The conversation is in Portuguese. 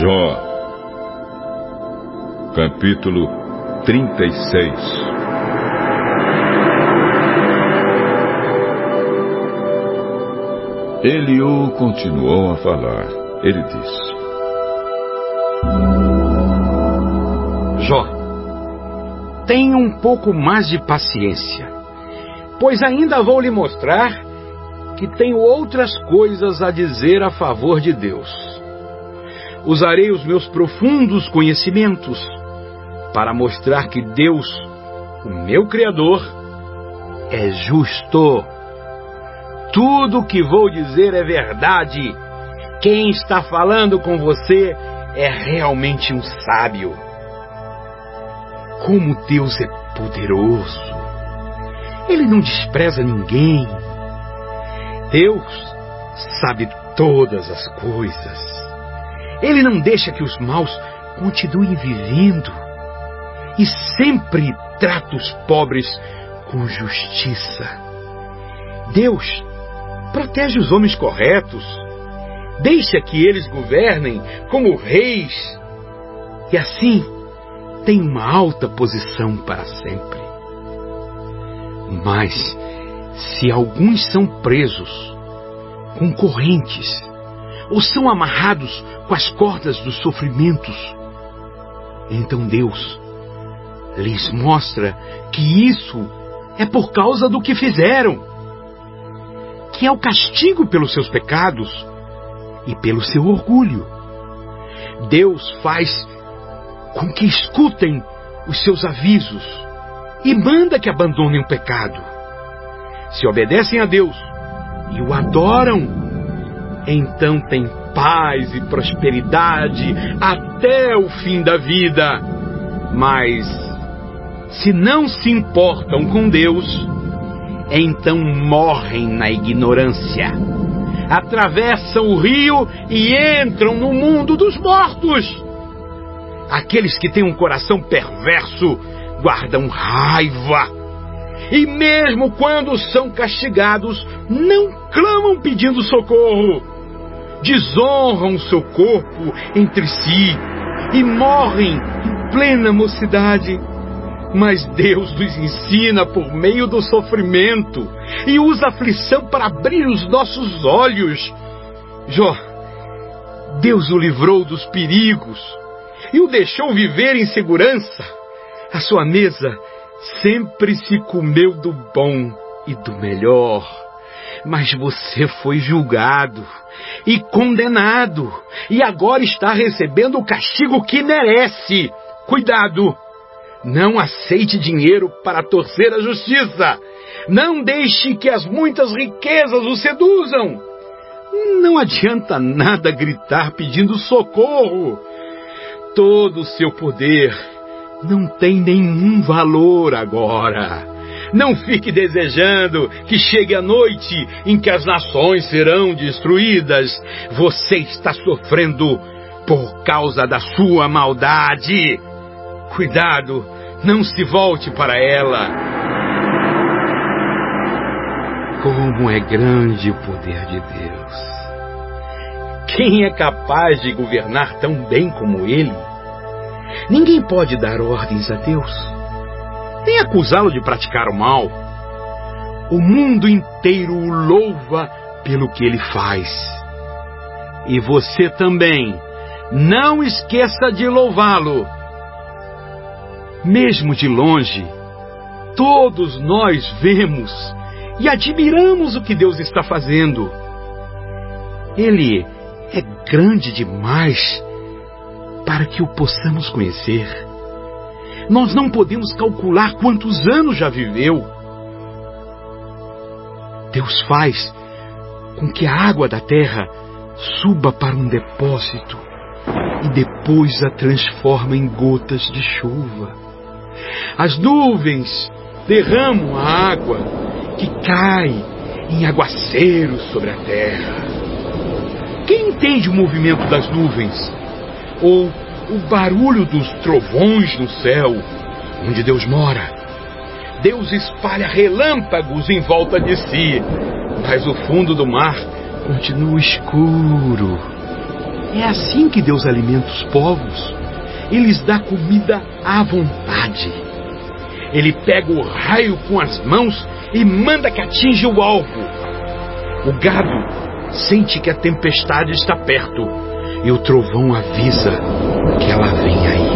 Jó, capítulo 36 Eliú continuou a falar. Ele disse: Jó, tenha um pouco mais de paciência, pois ainda vou lhe mostrar que tenho outras coisas a dizer a favor de Deus usarei os meus profundos conhecimentos para mostrar que Deus, o meu Criador, é justo. Tudo o que vou dizer é verdade. Quem está falando com você é realmente um sábio. Como Deus é poderoso. Ele não despreza ninguém. Deus sabe todas as coisas. Ele não deixa que os maus continuem vivendo e sempre trata os pobres com justiça. Deus protege os homens corretos, deixa que eles governem como reis e assim tem uma alta posição para sempre. Mas se alguns são presos com correntes ou são amarrados com as cordas dos sofrimentos. Então Deus lhes mostra que isso é por causa do que fizeram, que é o castigo pelos seus pecados e pelo seu orgulho. Deus faz com que escutem os seus avisos e manda que abandonem o pecado. Se obedecem a Deus e o adoram, então tem paz e prosperidade até o fim da vida. Mas, se não se importam com Deus, então morrem na ignorância. Atravessam o rio e entram no mundo dos mortos. Aqueles que têm um coração perverso guardam raiva. E mesmo quando são castigados, não clamam pedindo socorro desonram seu corpo entre si e morrem em plena mocidade. Mas Deus nos ensina por meio do sofrimento e usa a aflição para abrir os nossos olhos. Jó, Deus o livrou dos perigos e o deixou viver em segurança. A sua mesa sempre se comeu do bom e do melhor. Mas você foi julgado e condenado, e agora está recebendo o castigo que merece. Cuidado! Não aceite dinheiro para torcer a justiça. Não deixe que as muitas riquezas o seduzam. Não adianta nada gritar pedindo socorro. Todo o seu poder não tem nenhum valor agora. Não fique desejando que chegue a noite em que as nações serão destruídas. Você está sofrendo por causa da sua maldade. Cuidado, não se volte para ela. Como é grande o poder de Deus! Quem é capaz de governar tão bem como Ele? Ninguém pode dar ordens a Deus nem acusá-lo de praticar o mal. O mundo inteiro o louva pelo que ele faz. E você também, não esqueça de louvá-lo. Mesmo de longe, todos nós vemos e admiramos o que Deus está fazendo. Ele é grande demais para que o possamos conhecer. Nós não podemos calcular quantos anos já viveu. Deus faz com que a água da terra suba para um depósito e depois a transforma em gotas de chuva. As nuvens derramam a água que cai em aguaceiros sobre a terra. Quem entende o movimento das nuvens? Ou o barulho dos trovões no céu, onde Deus mora. Deus espalha relâmpagos em volta de si, mas o fundo do mar continua escuro. É assim que Deus alimenta os povos. Ele lhes dá comida à vontade. Ele pega o raio com as mãos e manda que atinja o alvo. O gado sente que a tempestade está perto e o trovão avisa que ela vem aí.